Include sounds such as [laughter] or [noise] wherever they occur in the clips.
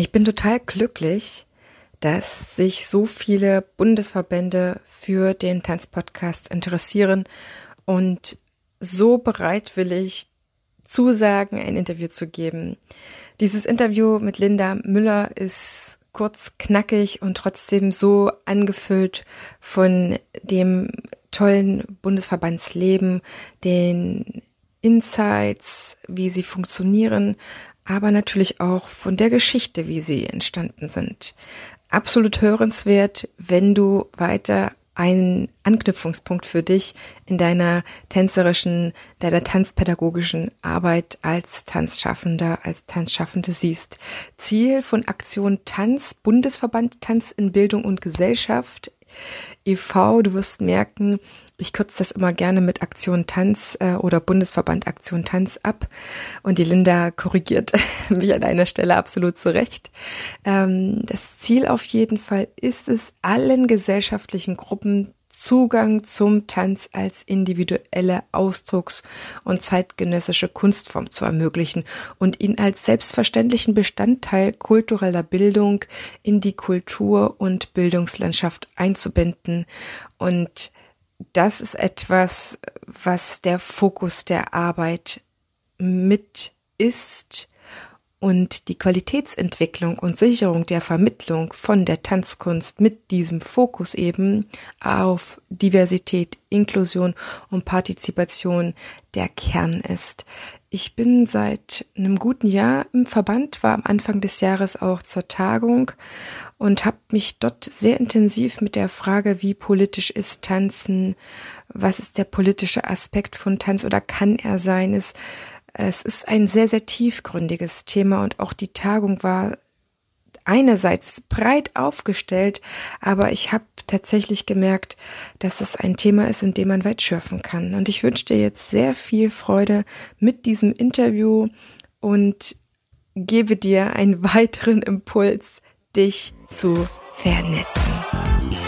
Ich bin total glücklich, dass sich so viele Bundesverbände für den Tanzpodcast interessieren und so bereitwillig zusagen, ein Interview zu geben. Dieses Interview mit Linda Müller ist kurz, knackig und trotzdem so angefüllt von dem tollen Bundesverbandsleben, den Insights, wie sie funktionieren, aber natürlich auch von der Geschichte, wie sie entstanden sind. Absolut hörenswert, wenn du weiter einen Anknüpfungspunkt für dich in deiner tänzerischen, deiner tanzpädagogischen Arbeit als Tanzschaffender, als Tanzschaffende siehst. Ziel von Aktion Tanz, Bundesverband Tanz in Bildung und Gesellschaft e.V. Du wirst merken, ich kürze das immer gerne mit Aktion Tanz äh, oder Bundesverband Aktion Tanz ab. Und die Linda korrigiert [laughs] mich an einer Stelle absolut zurecht. Ähm, das Ziel auf jeden Fall ist es, allen gesellschaftlichen Gruppen Zugang zum Tanz als individuelle Ausdrucks- und zeitgenössische Kunstform zu ermöglichen und ihn als selbstverständlichen Bestandteil kultureller Bildung in die Kultur- und Bildungslandschaft einzubinden. Und das ist etwas, was der Fokus der Arbeit mit ist und die Qualitätsentwicklung und Sicherung der Vermittlung von der Tanzkunst mit diesem Fokus eben auf Diversität, Inklusion und Partizipation der Kern ist. Ich bin seit einem guten Jahr im Verband, war am Anfang des Jahres auch zur Tagung und habe mich dort sehr intensiv mit der Frage, wie politisch ist Tanzen, was ist der politische Aspekt von Tanz oder kann er sein, ist es ist ein sehr, sehr tiefgründiges Thema und auch die Tagung war einerseits breit aufgestellt, aber ich habe tatsächlich gemerkt, dass es ein Thema ist, in dem man weit schürfen kann. Und ich wünsche dir jetzt sehr viel Freude mit diesem Interview und gebe dir einen [laughs] weiteren Impuls, dich zu vernetzen.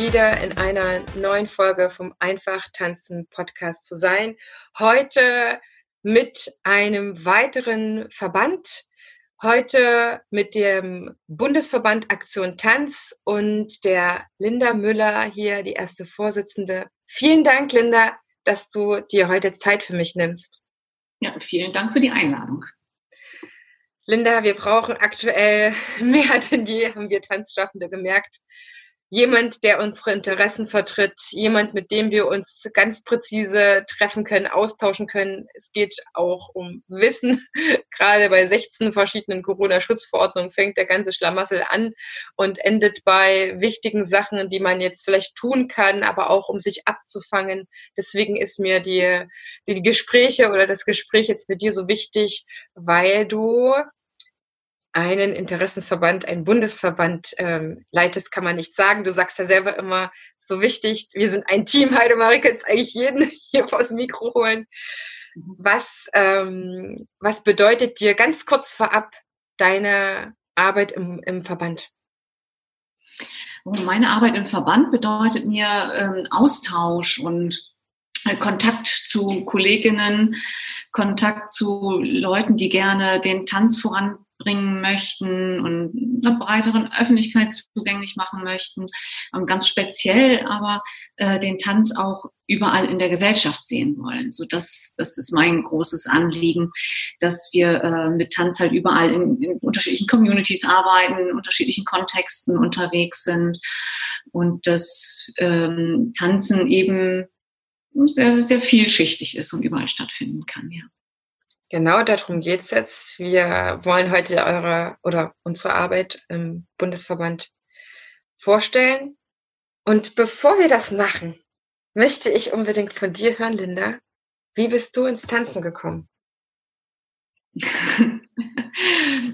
wieder in einer neuen Folge vom Einfach Tanzen Podcast zu sein. Heute mit einem weiteren Verband. Heute mit dem Bundesverband Aktion Tanz und der Linda Müller hier, die erste Vorsitzende. Vielen Dank, Linda, dass du dir heute Zeit für mich nimmst. Ja, vielen Dank für die Einladung. Linda, wir brauchen aktuell [laughs] mehr denn je, haben wir Tanzschaffende gemerkt, jemand, der unsere Interessen vertritt, jemand, mit dem wir uns ganz präzise treffen können, austauschen können. Es geht auch um Wissen. [laughs] Gerade bei 16 verschiedenen Corona-Schutzverordnungen fängt der ganze Schlamassel an und endet bei wichtigen Sachen, die man jetzt vielleicht tun kann, aber auch um sich abzufangen. Deswegen ist mir die, die Gespräche oder das Gespräch jetzt mit dir so wichtig, weil du einen Interessensverband, einen Bundesverband ähm, leitest, kann man nicht sagen. Du sagst ja selber immer so wichtig, wir sind ein Team, [laughs] Heidemarie, kannst eigentlich jeden [laughs] hier vors Mikro holen. Was, ähm, was bedeutet dir ganz kurz vorab deine Arbeit im, im Verband? Meine Arbeit im Verband bedeutet mir ähm, Austausch und äh, Kontakt zu Kolleginnen, Kontakt zu Leuten, die gerne den Tanz voran bringen möchten und einer breiteren Öffentlichkeit zugänglich machen möchten. Ähm, ganz speziell aber äh, den Tanz auch überall in der Gesellschaft sehen wollen. So das, das ist mein großes Anliegen, dass wir äh, mit Tanz halt überall in, in unterschiedlichen Communities arbeiten, in unterschiedlichen Kontexten unterwegs sind und dass ähm, Tanzen eben sehr, sehr vielschichtig ist und überall stattfinden kann, ja. Genau darum geht's jetzt. Wir wollen heute eure oder unsere Arbeit im Bundesverband vorstellen. Und bevor wir das machen, möchte ich unbedingt von dir hören, Linda. Wie bist du ins Tanzen gekommen? [laughs]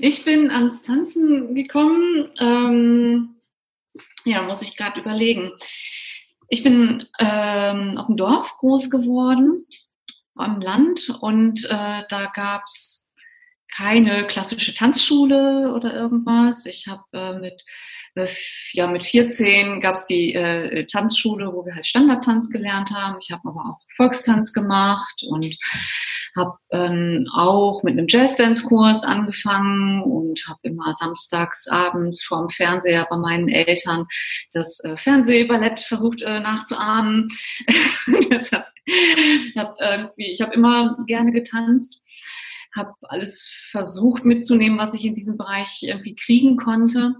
Ich bin ans Tanzen gekommen. Ähm, ja, muss ich gerade überlegen. Ich bin ähm, auf dem Dorf groß geworden, am Land, und äh, da gab's keine klassische Tanzschule oder irgendwas. Ich habe äh, mit äh, ja, mit 14 gab es die äh, Tanzschule, wo wir halt Standardtanz gelernt haben. Ich habe aber auch Volkstanz gemacht und habe ähm, auch mit einem Jazzdance-Kurs angefangen und habe immer samstags abends vorm Fernseher bei meinen Eltern das äh, Fernsehballett versucht äh, nachzuahmen. [laughs] Deshalb, [laughs] ich habe irgendwie, ich habe immer gerne getanzt habe alles versucht mitzunehmen, was ich in diesem Bereich irgendwie kriegen konnte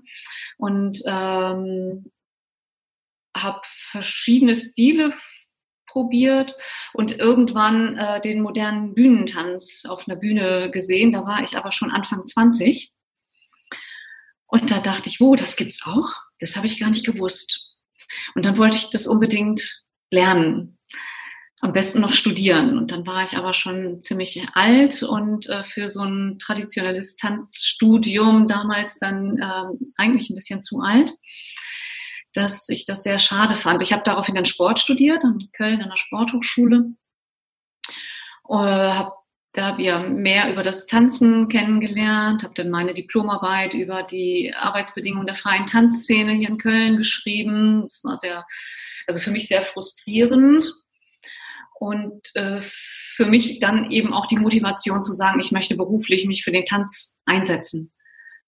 und ähm, habe verschiedene Stile probiert und irgendwann äh, den modernen Bühnentanz auf einer Bühne gesehen. Da war ich aber schon Anfang 20 und da dachte ich, wo, das gibt's auch? Das habe ich gar nicht gewusst. Und dann wollte ich das unbedingt lernen am besten noch studieren. Und dann war ich aber schon ziemlich alt und äh, für so ein traditionelles Tanzstudium damals dann äh, eigentlich ein bisschen zu alt, dass ich das sehr schade fand. Ich habe daraufhin dann Sport studiert in Köln an der Sporthochschule. Äh, habe da ja mehr über das Tanzen kennengelernt, habe dann meine Diplomarbeit über die Arbeitsbedingungen der freien Tanzszene hier in Köln geschrieben. Das war sehr, also für mich sehr frustrierend, und äh, für mich dann eben auch die Motivation zu sagen, ich möchte beruflich mich für den Tanz einsetzen.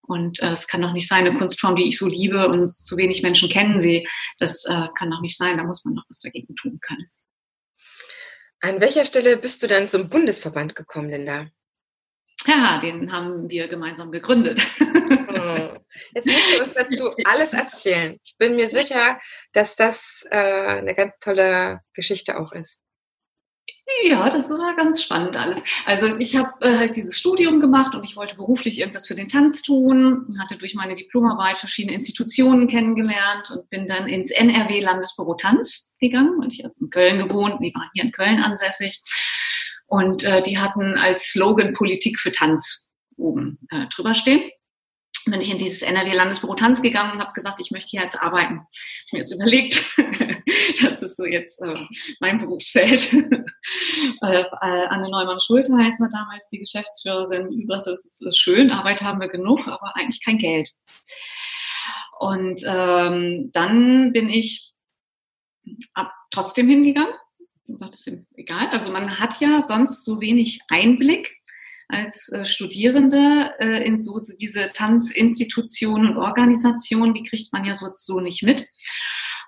Und äh, es kann doch nicht sein, eine Kunstform, die ich so liebe und zu wenig Menschen kennen sie. Das äh, kann doch nicht sein, da muss man noch was dagegen tun können. An welcher Stelle bist du dann zum Bundesverband gekommen, Linda? Ja, den haben wir gemeinsam gegründet. Hm. Jetzt musst du uns dazu alles erzählen. Ich bin mir sicher, dass das äh, eine ganz tolle Geschichte auch ist. Ja, das war ganz spannend alles. Also ich habe äh, halt dieses Studium gemacht und ich wollte beruflich irgendwas für den Tanz tun, hatte durch meine Diplomarbeit verschiedene Institutionen kennengelernt und bin dann ins NRW Landesbüro Tanz gegangen und ich habe in Köln gewohnt, die waren hier in Köln ansässig und äh, die hatten als Slogan Politik für Tanz oben äh, drüber stehen bin ich in dieses NRW-Landesbüro Tanz gegangen und habe gesagt, ich möchte hier jetzt arbeiten. Ich mir jetzt überlegt, [laughs] das ist so jetzt äh, mein Berufsfeld. [laughs] äh, Anne Neumann-Schultheiß war damals die Geschäftsführerin, die sagte, das ist, ist schön, Arbeit haben wir genug, aber eigentlich kein Geld. Und ähm, dann bin ich ab, trotzdem hingegangen. Ich sagte, das ist egal. Also man hat ja sonst so wenig Einblick als äh, Studierende äh, in so diese Tanzinstitutionen und Organisationen, die kriegt man ja so, so nicht mit.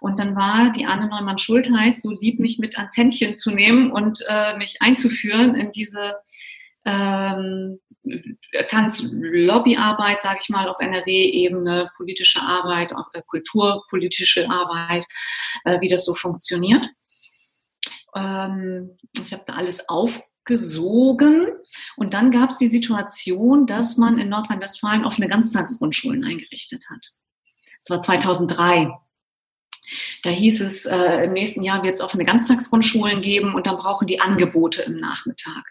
Und dann war die Anne Neumann-Schultheiß so lieb, mich mit ans Händchen zu nehmen und äh, mich einzuführen in diese ähm, Tanzlobbyarbeit, sage ich mal, auf NRW-Ebene, politische Arbeit, auch äh, kulturpolitische Arbeit, äh, wie das so funktioniert. Ähm, ich habe da alles auf gesogen. Und dann gab es die Situation, dass man in Nordrhein-Westfalen offene Ganztagsgrundschulen eingerichtet hat. Das war 2003. Da hieß es, äh, im nächsten Jahr wird es offene Ganztagsgrundschulen geben und dann brauchen die Angebote im Nachmittag.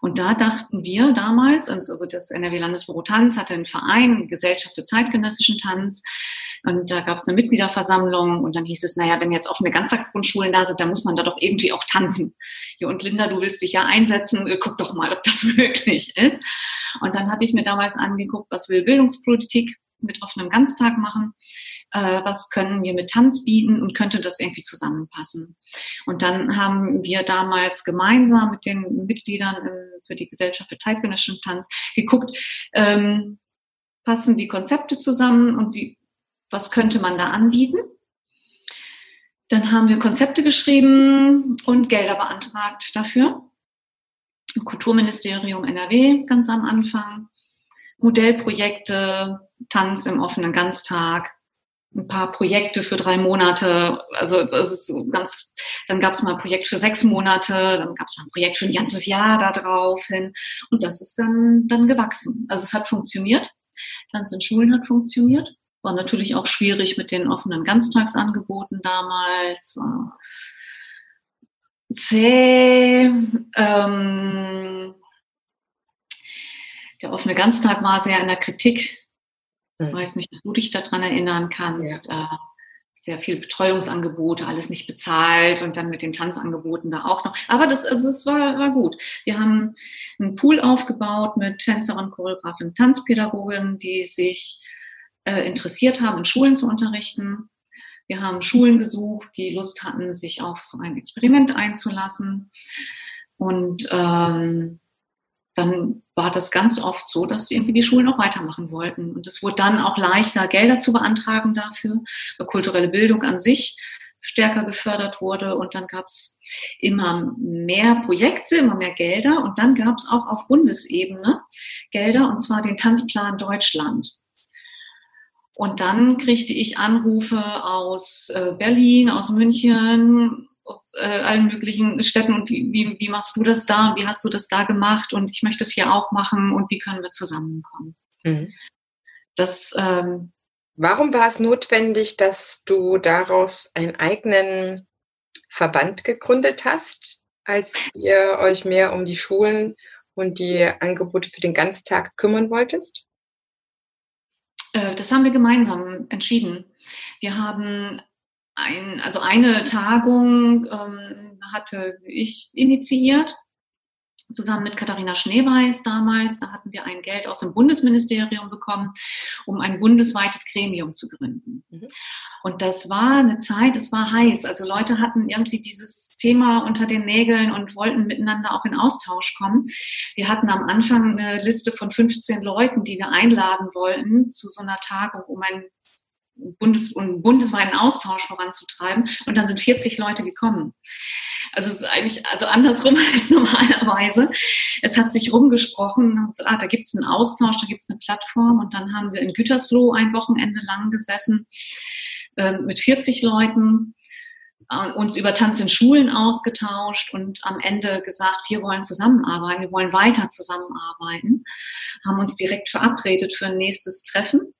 Und da dachten wir damals, also das NRW-Landesbüro Tanz hatte einen Verein, Gesellschaft für zeitgenössischen Tanz, und da gab es eine Mitgliederversammlung und dann hieß es, naja, wenn jetzt offene Ganztagsgrundschulen da sind, dann muss man da doch irgendwie auch tanzen. Ja, und Linda, du willst dich ja einsetzen, äh, guck doch mal, ob das [laughs] möglich ist. Und dann hatte ich mir damals angeguckt, was will Bildungspolitik mit offenem Ganztag machen, äh, was können wir mit Tanz bieten und könnte das irgendwie zusammenpassen. Und dann haben wir damals gemeinsam mit den Mitgliedern für die Gesellschaft für zeitgenössischen Tanz geguckt, ähm, passen die Konzepte zusammen und wie, was könnte man da anbieten. Dann haben wir Konzepte geschrieben und Gelder beantragt dafür. Kulturministerium NRW ganz am Anfang. Modellprojekte, Tanz im offenen Ganztag, ein paar Projekte für drei Monate. Also das ist so ganz, dann gab es mal ein Projekt für sechs Monate, dann gab es mal ein Projekt für ein ganzes Jahr da drauf hin. Und das ist dann, dann gewachsen. Also es hat funktioniert. Tanz in Schulen hat funktioniert. War natürlich auch schwierig mit den offenen Ganztagsangeboten damals. War zäh. Ähm, Der offene Ganztag war sehr in der Kritik. Ich hm. weiß nicht, ob du dich daran erinnern kannst. Ja. Äh, sehr viel Betreuungsangebote, alles nicht bezahlt und dann mit den Tanzangeboten da auch noch. Aber das, also es war, war gut. Wir haben einen Pool aufgebaut mit Tänzerinnen, Choreografen, Tanzpädagogen, die sich äh, interessiert haben, in Schulen zu unterrichten. Wir haben Schulen gesucht, die Lust hatten, sich auf so ein Experiment einzulassen. Und ähm, dann war das ganz oft so, dass irgendwie die Schulen auch weitermachen wollten. Und es wurde dann auch leichter, Gelder zu beantragen dafür, weil kulturelle Bildung an sich stärker gefördert wurde. Und dann gab es immer mehr Projekte, immer mehr Gelder. Und dann gab es auch auf Bundesebene Gelder, und zwar den Tanzplan Deutschland. Und dann kriegte ich Anrufe aus äh, Berlin, aus München, aus äh, allen möglichen Städten und wie, wie, wie machst du das da und wie hast du das da gemacht und ich möchte es hier auch machen und wie können wir zusammenkommen. Mhm. Das, ähm, Warum war es notwendig, dass du daraus einen eigenen Verband gegründet hast, als ihr euch mehr um die Schulen und die Angebote für den Ganztag kümmern wolltest? Äh, das haben wir gemeinsam entschieden. Wir haben ein, also eine Tagung ähm, hatte ich initiiert, zusammen mit Katharina Schneeweiß damals. Da hatten wir ein Geld aus dem Bundesministerium bekommen, um ein bundesweites Gremium zu gründen. Mhm. Und das war eine Zeit, es war heiß. Also Leute hatten irgendwie dieses Thema unter den Nägeln und wollten miteinander auch in Austausch kommen. Wir hatten am Anfang eine Liste von 15 Leuten, die wir einladen wollten zu so einer Tagung, um ein Bundes und bundesweiten Austausch voranzutreiben. Und dann sind 40 Leute gekommen. Also es ist eigentlich also andersrum [laughs] als normalerweise. Es hat sich rumgesprochen, ah, da gibt es einen Austausch, da gibt es eine Plattform. Und dann haben wir in Gütersloh ein Wochenende lang gesessen äh, mit 40 Leuten äh, uns über Tanz in Schulen ausgetauscht und am Ende gesagt, wir wollen zusammenarbeiten, wir wollen weiter zusammenarbeiten, haben uns direkt verabredet für ein nächstes Treffen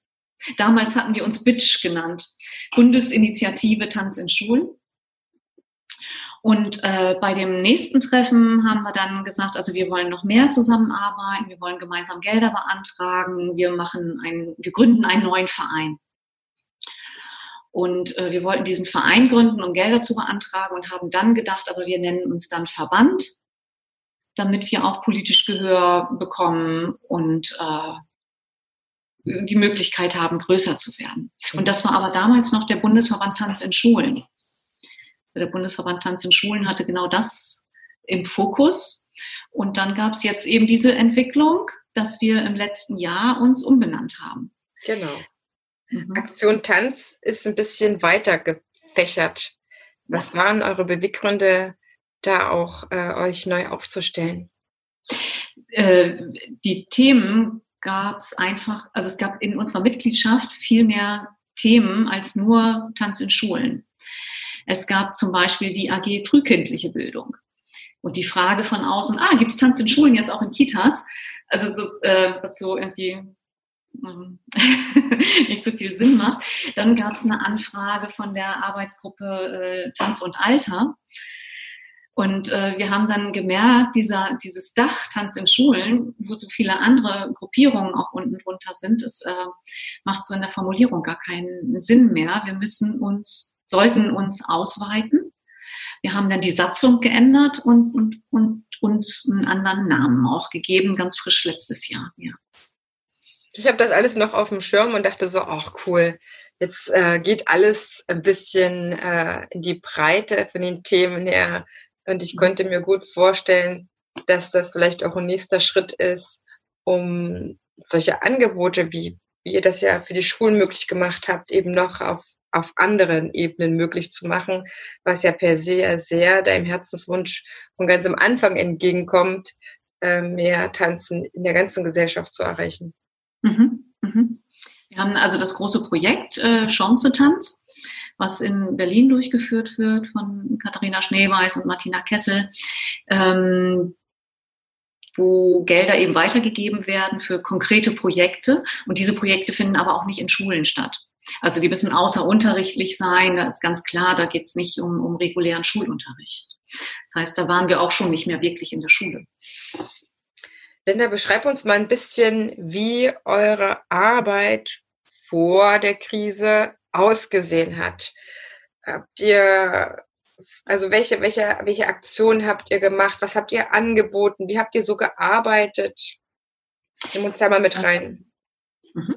Damals hatten wir uns Bitch genannt, Bundesinitiative Tanz in Schulen. Und äh, bei dem nächsten Treffen haben wir dann gesagt, also wir wollen noch mehr zusammenarbeiten, wir wollen gemeinsam Gelder beantragen, wir machen ein, wir gründen einen neuen Verein. Und äh, wir wollten diesen Verein gründen, um Gelder zu beantragen und haben dann gedacht, aber wir nennen uns dann Verband, damit wir auch politisch Gehör bekommen und äh, die Möglichkeit haben, größer zu werden. Und das war aber damals noch der Bundesverband Tanz in Schulen. Der Bundesverband Tanz in Schulen hatte genau das im Fokus. Und dann gab es jetzt eben diese Entwicklung, dass wir im letzten Jahr uns umbenannt haben. Genau. Mhm. Aktion Tanz ist ein bisschen weiter gefächert. Was ja. waren eure Beweggründe, da auch äh, euch neu aufzustellen? Äh, die Themen gab es einfach, also es gab in unserer Mitgliedschaft viel mehr Themen als nur Tanz in Schulen. Es gab zum Beispiel die AG frühkindliche Bildung. Und die Frage von außen, ah, gibt es Tanz in Schulen jetzt auch in Kitas? Also das, äh, was so irgendwie ähm, [laughs] nicht so viel Sinn macht. Dann gab es eine Anfrage von der Arbeitsgruppe äh, Tanz und Alter. Und äh, wir haben dann gemerkt, dieser, dieses Dach Tanz in Schulen, wo so viele andere Gruppierungen auch unten drunter sind, es äh, macht so in der Formulierung gar keinen Sinn mehr. Wir müssen uns, sollten uns ausweiten. Wir haben dann die Satzung geändert und, und, und uns einen anderen Namen auch gegeben, ganz frisch letztes Jahr. Ja. Ich habe das alles noch auf dem Schirm und dachte so, ach cool, jetzt äh, geht alles ein bisschen äh, in die Breite von den Themen her und ich konnte mir gut vorstellen, dass das vielleicht auch ein nächster Schritt ist, um solche Angebote, wie, wie ihr das ja für die Schulen möglich gemacht habt, eben noch auf, auf anderen Ebenen möglich zu machen, was ja per se sehr deinem Herzenswunsch von ganz am Anfang entgegenkommt, äh, mehr Tanzen in der ganzen Gesellschaft zu erreichen. Mhm, mhm. Wir haben also das große Projekt äh, Chance Tanz was in Berlin durchgeführt wird von Katharina Schneeweiß und Martina Kessel, ähm, wo Gelder eben weitergegeben werden für konkrete Projekte. Und diese Projekte finden aber auch nicht in Schulen statt. Also die müssen außerunterrichtlich sein, da ist ganz klar, da geht es nicht um, um regulären Schulunterricht. Das heißt, da waren wir auch schon nicht mehr wirklich in der Schule. Linda, beschreib uns mal ein bisschen, wie eure Arbeit vor der Krise ausgesehen hat. Habt ihr, also welche, welche, welche Aktionen habt ihr gemacht? Was habt ihr angeboten? Wie habt ihr so gearbeitet? Nimm uns da mal mit rein. Mhm.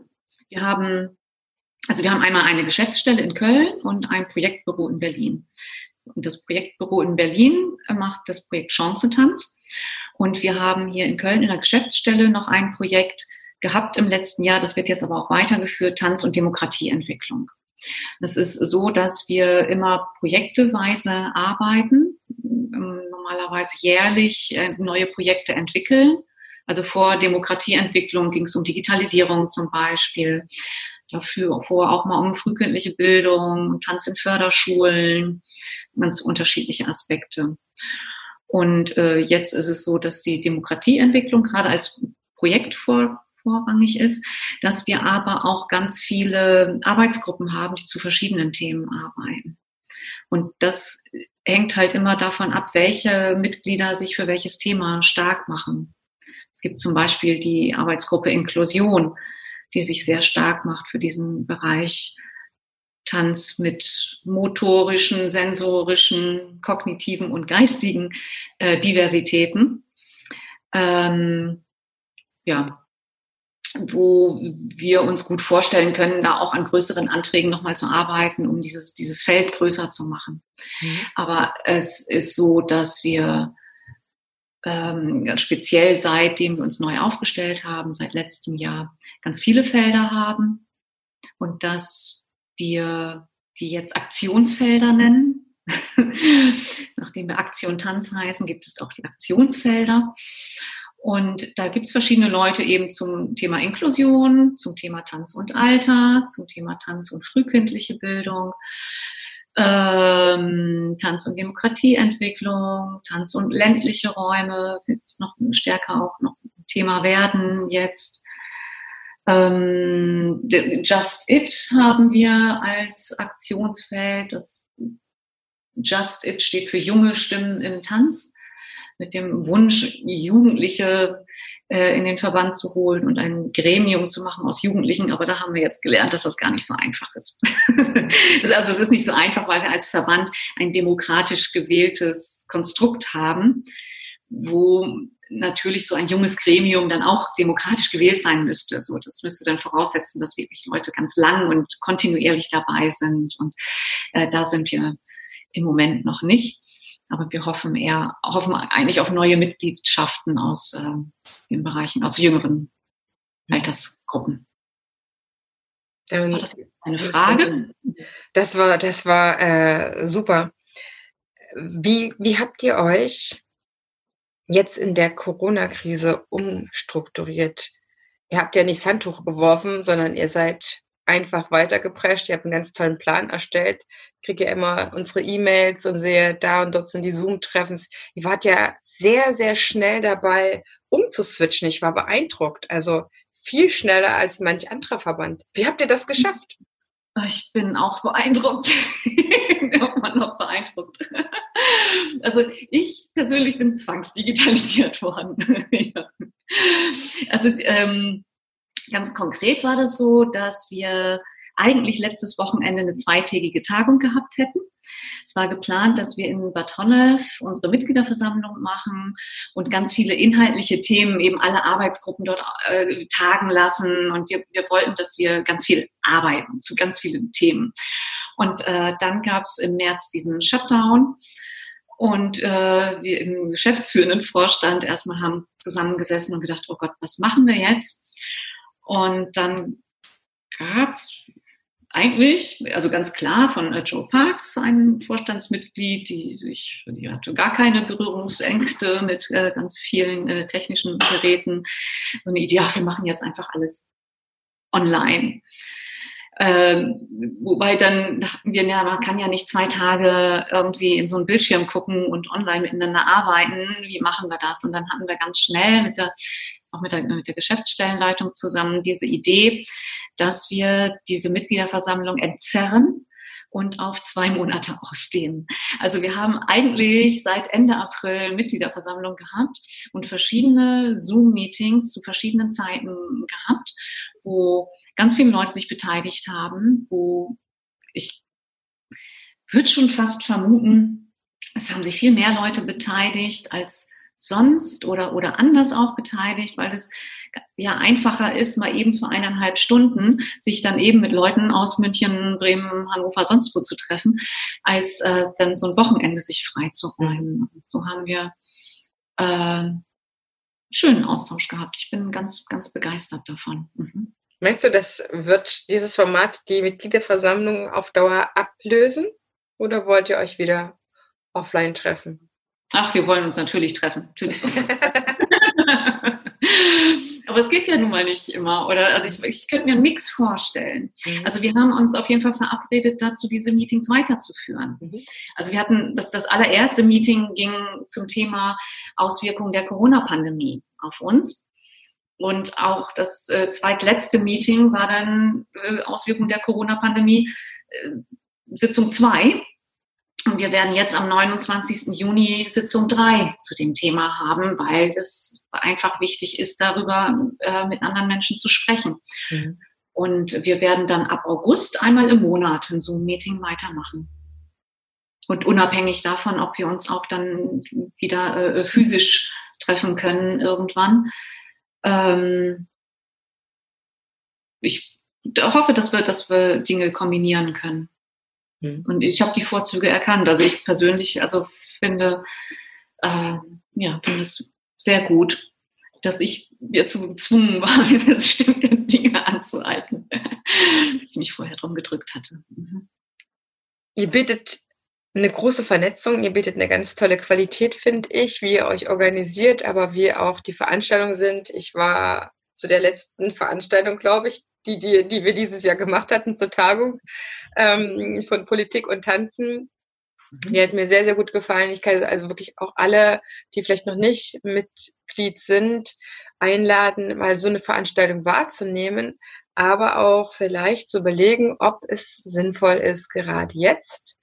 Wir haben, also wir haben einmal eine Geschäftsstelle in Köln und ein Projektbüro in Berlin. Und das Projektbüro in Berlin macht das Projekt Chancentanz. Und wir haben hier in Köln in der Geschäftsstelle noch ein Projekt gehabt im letzten Jahr. Das wird jetzt aber auch weitergeführt, Tanz- und Demokratieentwicklung. Es ist so, dass wir immer projekteweise arbeiten, ähm, normalerweise jährlich äh, neue Projekte entwickeln. Also vor Demokratieentwicklung ging es um Digitalisierung zum Beispiel. Dafür vor auch mal um frühkindliche Bildung, Tanz in Förderschulen, ganz unterschiedliche Aspekte. Und äh, jetzt ist es so, dass die Demokratieentwicklung gerade als Projekt vor, vorrangig ist, dass wir aber auch ganz viele Arbeitsgruppen haben, die zu verschiedenen Themen arbeiten. Und das hängt halt immer davon ab, welche Mitglieder sich für welches Thema stark machen. Es gibt zum Beispiel die Arbeitsgruppe Inklusion, die sich sehr stark macht für diesen Bereich Tanz mit motorischen, sensorischen, kognitiven und geistigen äh, Diversitäten. Ähm, ja, wo wir uns gut vorstellen können, da auch an größeren Anträgen nochmal zu arbeiten, um dieses, dieses Feld größer zu machen. Mhm. Aber es ist so, dass wir ähm, speziell seitdem wir uns neu aufgestellt haben, seit letztem Jahr, ganz viele Felder haben und dass wir die jetzt Aktionsfelder nennen. [laughs] Nachdem wir Aktion Tanz heißen, gibt es auch die Aktionsfelder. Und da gibt es verschiedene Leute eben zum Thema Inklusion, zum Thema Tanz und Alter, zum Thema Tanz und frühkindliche Bildung, ähm, Tanz- und Demokratieentwicklung, Tanz- und ländliche Räume wird noch stärker auch noch Thema werden jetzt. Ähm, Just It haben wir als Aktionsfeld. Das Just It steht für junge Stimmen im Tanz mit dem Wunsch, Jugendliche äh, in den Verband zu holen und ein Gremium zu machen aus Jugendlichen. Aber da haben wir jetzt gelernt, dass das gar nicht so einfach ist. [laughs] also es ist nicht so einfach, weil wir als Verband ein demokratisch gewähltes Konstrukt haben, wo natürlich so ein junges Gremium dann auch demokratisch gewählt sein müsste. So, das müsste dann voraussetzen, dass wirklich Leute ganz lang und kontinuierlich dabei sind. Und äh, da sind wir im Moment noch nicht. Aber wir hoffen eher, hoffen eigentlich auf neue Mitgliedschaften aus äh, den Bereichen, aus jüngeren Altersgruppen. Dann war das eine Frage? Das war, das war äh, super. Wie, wie habt ihr euch jetzt in der Corona-Krise umstrukturiert? Ihr habt ja nicht das Handtuch geworfen, sondern ihr seid einfach weitergeprescht. Ich habe einen ganz tollen Plan erstellt. Ich kriege ja immer unsere E-Mails und sehe, da und dort sind die Zoom-Treffens. Ihr wart ja sehr, sehr schnell dabei, umzuswitchen. Ich war beeindruckt. Also viel schneller als manch anderer Verband. Wie habt ihr das geschafft? Ich bin auch beeindruckt. [laughs] immer noch beeindruckt. [laughs] Also ich persönlich bin zwangsdigitalisiert worden. [laughs] Also ähm, Ganz konkret war das so, dass wir eigentlich letztes Wochenende eine zweitägige Tagung gehabt hätten. Es war geplant, dass wir in Bad Honnef unsere Mitgliederversammlung machen und ganz viele inhaltliche Themen, eben alle Arbeitsgruppen dort äh, tagen lassen. Und wir, wir wollten, dass wir ganz viel arbeiten zu ganz vielen Themen. Und äh, dann gab es im März diesen Shutdown. Und äh, die im geschäftsführenden Vorstand erstmal haben zusammengesessen und gedacht, oh Gott, was machen wir jetzt? Und dann gab es eigentlich, also ganz klar von äh, Joe Parks, ein Vorstandsmitglied, die, sich, die hatte gar keine Berührungsängste mit äh, ganz vielen äh, technischen Geräten. So eine Idee, ja, wir machen jetzt einfach alles online. Ähm, wobei dann dachten wir, ja, man kann ja nicht zwei Tage irgendwie in so einen Bildschirm gucken und online miteinander arbeiten. Wie machen wir das? Und dann hatten wir ganz schnell mit der auch mit der, mit der Geschäftsstellenleitung zusammen diese Idee, dass wir diese Mitgliederversammlung entzerren und auf zwei Monate [laughs] ausdehnen. Also wir haben eigentlich seit Ende April Mitgliederversammlung gehabt und verschiedene Zoom-Meetings zu verschiedenen Zeiten gehabt, wo ganz viele Leute sich beteiligt haben, wo ich würde schon fast vermuten, es haben sich viel mehr Leute beteiligt als sonst oder, oder anders auch beteiligt, weil das ja einfacher ist, mal eben für eineinhalb Stunden sich dann eben mit Leuten aus München, Bremen, Hannover, sonst wo zu treffen, als äh, dann so ein Wochenende sich freizuräumen. So haben wir äh, schönen Austausch gehabt. Ich bin ganz, ganz begeistert davon. Mhm. Meinst du, das wird dieses Format die Mitgliederversammlung auf Dauer ablösen? Oder wollt ihr euch wieder offline treffen? Ach, wir wollen uns natürlich treffen. Natürlich uns. [laughs] Aber es geht ja nun mal nicht immer. Oder also ich, ich könnte mir einen Mix vorstellen. Mhm. Also wir haben uns auf jeden Fall verabredet, dazu diese Meetings weiterzuführen. Mhm. Also wir hatten das, das allererste Meeting ging zum Thema Auswirkungen der Corona-Pandemie auf uns. Und auch das äh, zweitletzte Meeting war dann äh, Auswirkungen der Corona-Pandemie, äh, Sitzung 2. Und wir werden jetzt am 29. Juni Sitzung 3 zu dem Thema haben, weil es einfach wichtig ist, darüber äh, mit anderen Menschen zu sprechen. Mhm. Und wir werden dann ab August einmal im Monat ein Zoom-Meeting weitermachen. Und unabhängig davon, ob wir uns auch dann wieder äh, physisch treffen können irgendwann. Ähm, ich hoffe, dass wir, dass wir Dinge kombinieren können. Mhm. Und ich habe die Vorzüge erkannt. Also ich persönlich, also finde, äh, ja, finde es sehr gut, dass ich jetzt so gezwungen [laughs] war, mir bestimmte Dinge anzueignen, [laughs] ich mich vorher drum gedrückt hatte. Mhm. Ihr bietet eine große Vernetzung, ihr bietet eine ganz tolle Qualität, finde ich, wie ihr euch organisiert, aber wie auch die Veranstaltungen sind. Ich war zu der letzten Veranstaltung, glaube ich, die, die, die wir dieses Jahr gemacht hatten zur Tagung ähm, von Politik und Tanzen. Mhm. Die hat mir sehr, sehr gut gefallen. Ich kann also wirklich auch alle, die vielleicht noch nicht Mitglied sind, einladen, mal so eine Veranstaltung wahrzunehmen, aber auch vielleicht zu überlegen, ob es sinnvoll ist, gerade jetzt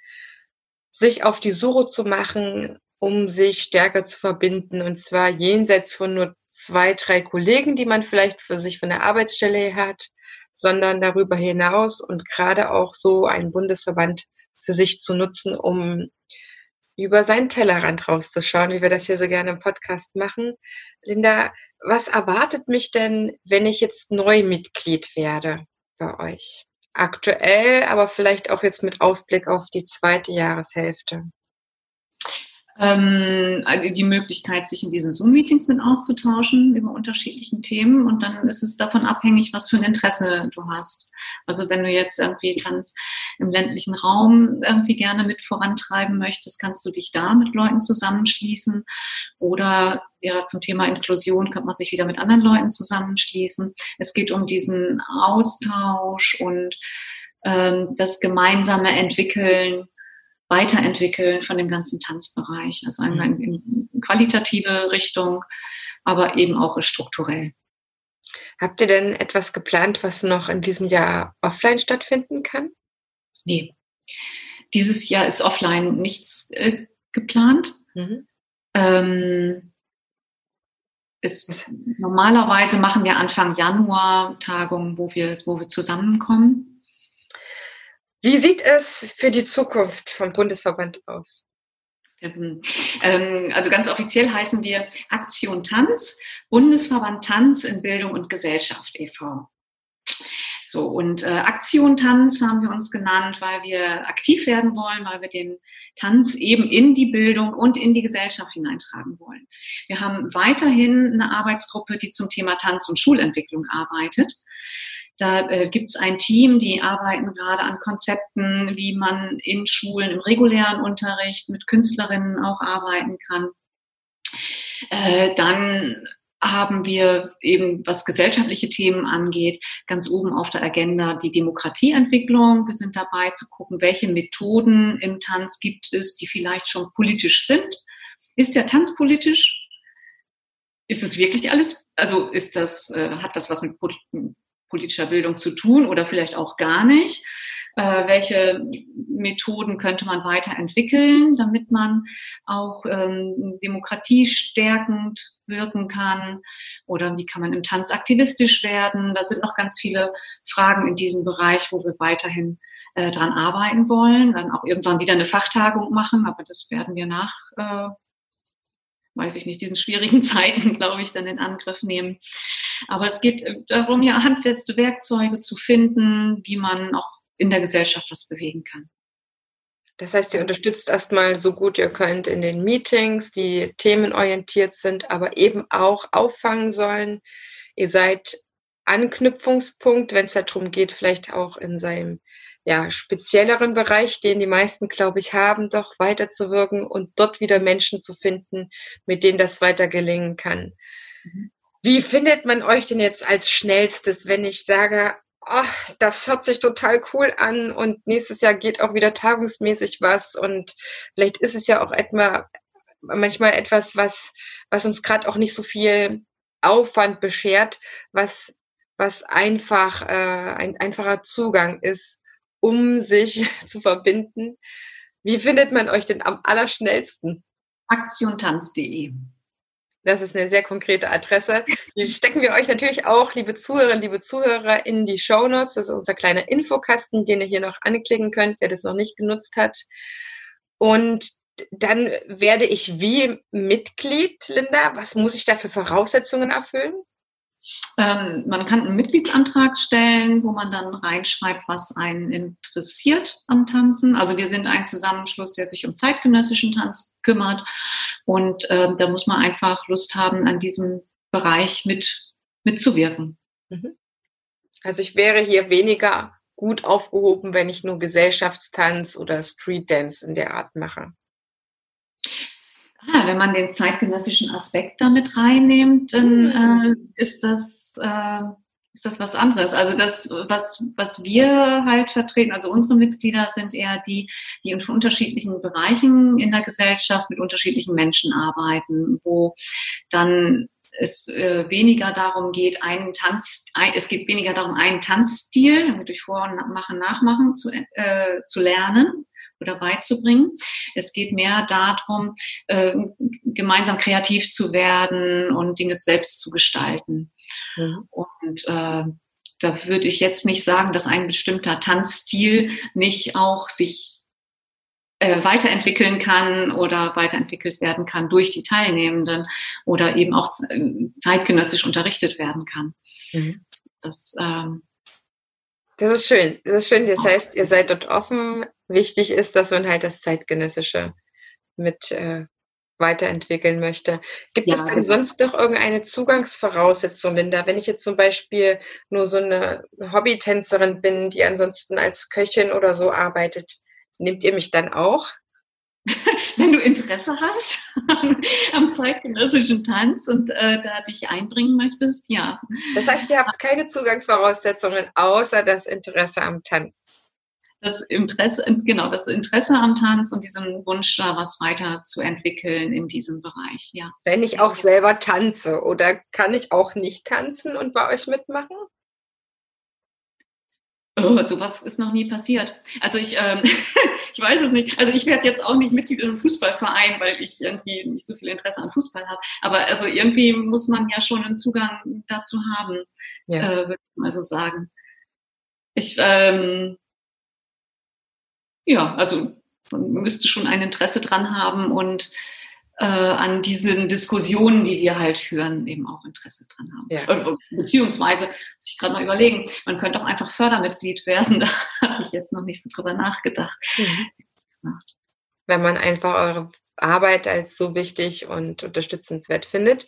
sich auf die Suche zu machen, um sich stärker zu verbinden und zwar jenseits von nur zwei, drei Kollegen, die man vielleicht für sich von der Arbeitsstelle hat, sondern darüber hinaus und gerade auch so einen Bundesverband für sich zu nutzen, um über seinen Tellerrand rauszuschauen, wie wir das hier so gerne im Podcast machen. Linda, was erwartet mich denn, wenn ich jetzt neu Mitglied werde bei euch? Aktuell, aber vielleicht auch jetzt mit Ausblick auf die zweite Jahreshälfte ähm, die Möglichkeit, sich in diesen Zoom-Meetings mit auszutauschen über unterschiedlichen Themen. Und dann ist es davon abhängig, was für ein Interesse du hast. Also wenn du jetzt irgendwie Tanz im ländlichen Raum irgendwie gerne mit vorantreiben möchtest, kannst du dich da mit Leuten zusammenschließen. Oder ja, zum Thema Inklusion könnte man sich wieder mit anderen Leuten zusammenschließen. Es geht um diesen Austausch und ähm, das gemeinsame Entwickeln Weiterentwickeln von dem ganzen Tanzbereich. Also einmal mhm. in, in qualitative Richtung, aber eben auch strukturell. Habt ihr denn etwas geplant, was noch in diesem Jahr offline stattfinden kann? Nee. Dieses Jahr ist offline nichts äh, geplant. Mhm. Ähm, ist, normalerweise machen wir Anfang Januar Tagungen, wo wir, wo wir zusammenkommen. Wie sieht es für die Zukunft vom Bundesverband aus? Ähm, also ganz offiziell heißen wir Aktion Tanz, Bundesverband Tanz in Bildung und Gesellschaft e.V. So, und äh, Aktion Tanz haben wir uns genannt, weil wir aktiv werden wollen, weil wir den Tanz eben in die Bildung und in die Gesellschaft hineintragen wollen. Wir haben weiterhin eine Arbeitsgruppe, die zum Thema Tanz und Schulentwicklung arbeitet. Da äh, gibt es ein Team, die arbeiten gerade an Konzepten, wie man in Schulen im regulären Unterricht mit Künstlerinnen auch arbeiten kann. Äh, dann haben wir eben, was gesellschaftliche Themen angeht, ganz oben auf der Agenda die Demokratieentwicklung. Wir sind dabei zu gucken, welche Methoden im Tanz gibt es, die vielleicht schon politisch sind. Ist der Tanz politisch? Ist es wirklich alles? Also ist das, äh, hat das was mit politischer Bildung zu tun oder vielleicht auch gar nicht. Äh, welche Methoden könnte man weiterentwickeln, damit man auch ähm, demokratiestärkend wirken kann? Oder wie kann man im Tanz aktivistisch werden? Da sind noch ganz viele Fragen in diesem Bereich, wo wir weiterhin äh, dran arbeiten wollen. Dann auch irgendwann wieder eine Fachtagung machen, aber das werden wir nach äh, weiß ich nicht, diesen schwierigen [laughs] Zeiten, glaube ich, dann in Angriff nehmen. Aber es geht äh, darum, ja, handfeste Werkzeuge zu finden, wie man auch in der Gesellschaft was bewegen kann. Das heißt, ihr unterstützt erstmal so gut ihr könnt in den Meetings, die themenorientiert sind, aber eben auch auffangen sollen. Ihr seid Anknüpfungspunkt, wenn es darum geht, vielleicht auch in seinem ja, spezielleren Bereich, den die meisten, glaube ich, haben, doch weiterzuwirken und dort wieder Menschen zu finden, mit denen das weiter gelingen kann. Mhm. Wie findet man euch denn jetzt als schnellstes, wenn ich sage, ach, das hört sich total cool an und nächstes Jahr geht auch wieder tagungsmäßig was und vielleicht ist es ja auch etwa manchmal etwas, was, was uns gerade auch nicht so viel Aufwand beschert, was, was einfach äh, ein einfacher Zugang ist, um sich [laughs] zu verbinden. Wie findet man euch denn am allerschnellsten? Aktiontanz.de das ist eine sehr konkrete Adresse. Die stecken wir euch natürlich auch, liebe Zuhörerinnen, liebe Zuhörer, in die Show Notes. Das ist unser kleiner Infokasten, den ihr hier noch anklicken könnt, wer das noch nicht genutzt hat. Und dann werde ich wie Mitglied, Linda. Was muss ich da für Voraussetzungen erfüllen? Ähm, man kann einen Mitgliedsantrag stellen, wo man dann reinschreibt, was einen interessiert am Tanzen. Also wir sind ein Zusammenschluss, der sich um zeitgenössischen Tanz kümmert. Und äh, da muss man einfach Lust haben, an diesem Bereich mit, mitzuwirken. Mhm. Also ich wäre hier weniger gut aufgehoben, wenn ich nur Gesellschaftstanz oder Street Dance in der Art mache. Ah, wenn man den zeitgenössischen Aspekt damit reinnimmt, dann mhm. äh, ist das äh, ist das was anderes. Also das, was, was wir halt vertreten, also unsere Mitglieder sind eher die, die in unterschiedlichen Bereichen in der Gesellschaft mit unterschiedlichen Menschen arbeiten, wo dann es äh, weniger darum geht, einen Tanz, ein, es geht weniger darum, einen Tanzstil durch Vor- und Machen, Nachmachen zu, äh, zu lernen, oder beizubringen. Es geht mehr darum, äh, gemeinsam kreativ zu werden und Dinge selbst zu gestalten. Mhm. Und äh, da würde ich jetzt nicht sagen, dass ein bestimmter Tanzstil nicht auch sich äh, weiterentwickeln kann oder weiterentwickelt werden kann durch die Teilnehmenden oder eben auch zeitgenössisch unterrichtet werden kann. Mhm. Das, ähm, das ist schön. Das ist schön. Das heißt, ihr seid dort offen. Wichtig ist, dass man halt das Zeitgenössische mit äh, weiterentwickeln möchte. Gibt ja, es denn genau. sonst noch irgendeine Zugangsvoraussetzung, Linda? Wenn ich jetzt zum Beispiel nur so eine Hobbytänzerin bin, die ansonsten als Köchin oder so arbeitet, nehmt ihr mich dann auch? [laughs] wenn du Interesse hast [laughs] am zeitgenössischen Tanz und äh, da dich einbringen möchtest, ja. Das heißt, ihr habt keine Zugangsvoraussetzungen außer das Interesse am Tanz. Das Interesse, genau, das Interesse am Tanz und diesen Wunsch, da was weiterzuentwickeln in diesem Bereich, ja. Wenn ich auch selber tanze oder kann ich auch nicht tanzen und bei euch mitmachen? Oh, sowas ist noch nie passiert. Also ich, ähm, [laughs] ich weiß es nicht. Also ich werde jetzt auch nicht Mitglied in einem Fußballverein, weil ich irgendwie nicht so viel Interesse an Fußball habe. Aber also irgendwie muss man ja schon einen Zugang dazu haben, ja. äh, würde ich mal so sagen. Ich, ähm, ja, also man müsste schon ein Interesse dran haben und äh, an diesen Diskussionen, die wir halt führen, eben auch Interesse dran haben. Ja. Äh, beziehungsweise, muss ich gerade mal überlegen, man könnte auch einfach Fördermitglied werden. [laughs] Da hatte ich jetzt noch nicht so drüber nachgedacht. Mhm. Wenn man einfach eure Arbeit als so wichtig und unterstützenswert findet,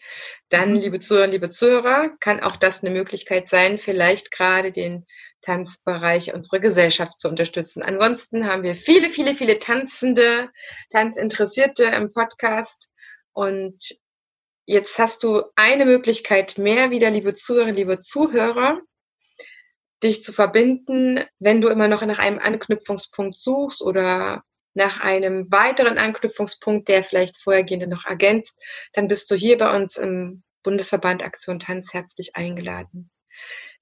dann, mhm. liebe Zuhörer, liebe Zuhörer, kann auch das eine Möglichkeit sein, vielleicht gerade den Tanzbereich unserer Gesellschaft zu unterstützen. Ansonsten haben wir viele, viele, viele Tanzende, Tanzinteressierte im Podcast und jetzt hast du eine Möglichkeit mehr wieder, liebe Zuhörer, liebe Zuhörer, dich zu verbinden, wenn du immer noch nach einem Anknüpfungspunkt suchst oder nach einem weiteren Anknüpfungspunkt, der vielleicht vorhergehende noch ergänzt, dann bist du hier bei uns im Bundesverband Aktion Tanz herzlich eingeladen.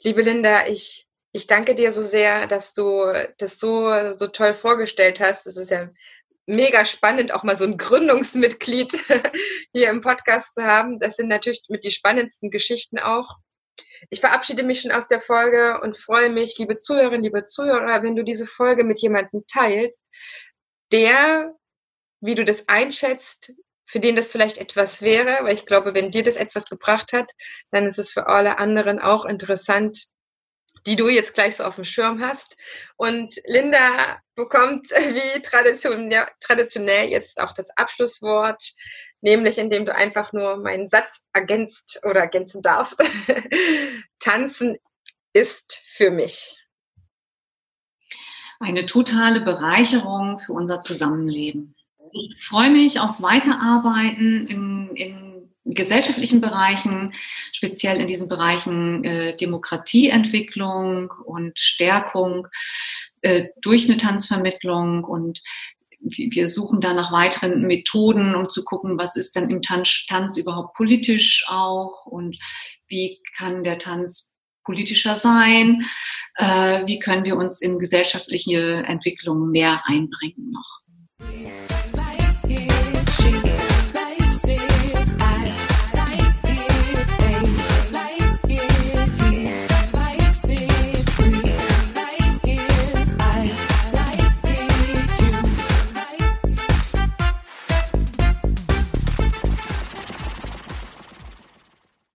Liebe Linda, ich, ich danke dir so sehr, dass du das so, so toll vorgestellt hast. Es ist ja mega spannend, auch mal so ein Gründungsmitglied [laughs] hier im Podcast zu haben. Das sind natürlich mit die spannendsten Geschichten auch. Ich verabschiede mich schon aus der Folge und freue mich, liebe Zuhörerinnen, liebe Zuhörer, wenn du diese Folge mit jemandem teilst, der, wie du das einschätzt, für den das vielleicht etwas wäre, weil ich glaube, wenn dir das etwas gebracht hat, dann ist es für alle anderen auch interessant, die du jetzt gleich so auf dem Schirm hast. Und Linda bekommt [laughs] wie traditionell, jetzt auch das Abschlusswort, nämlich indem du einfach nur meinen Satz ergänzt oder ergänzen darfst. [laughs] Tanzen ist für mich. Eine totale Bereicherung für unser Zusammenleben. Ich freue mich aufs Weiterarbeiten in, in gesellschaftlichen Bereichen, speziell in diesen Bereichen äh, Demokratieentwicklung und Stärkung äh, durch eine Tanzvermittlung und wir suchen da nach weiteren Methoden, um zu gucken, was ist denn im Tanz, Tanz überhaupt politisch auch und wie kann der Tanz politischer sein, äh, wie können wir uns in gesellschaftliche Entwicklungen mehr einbringen noch.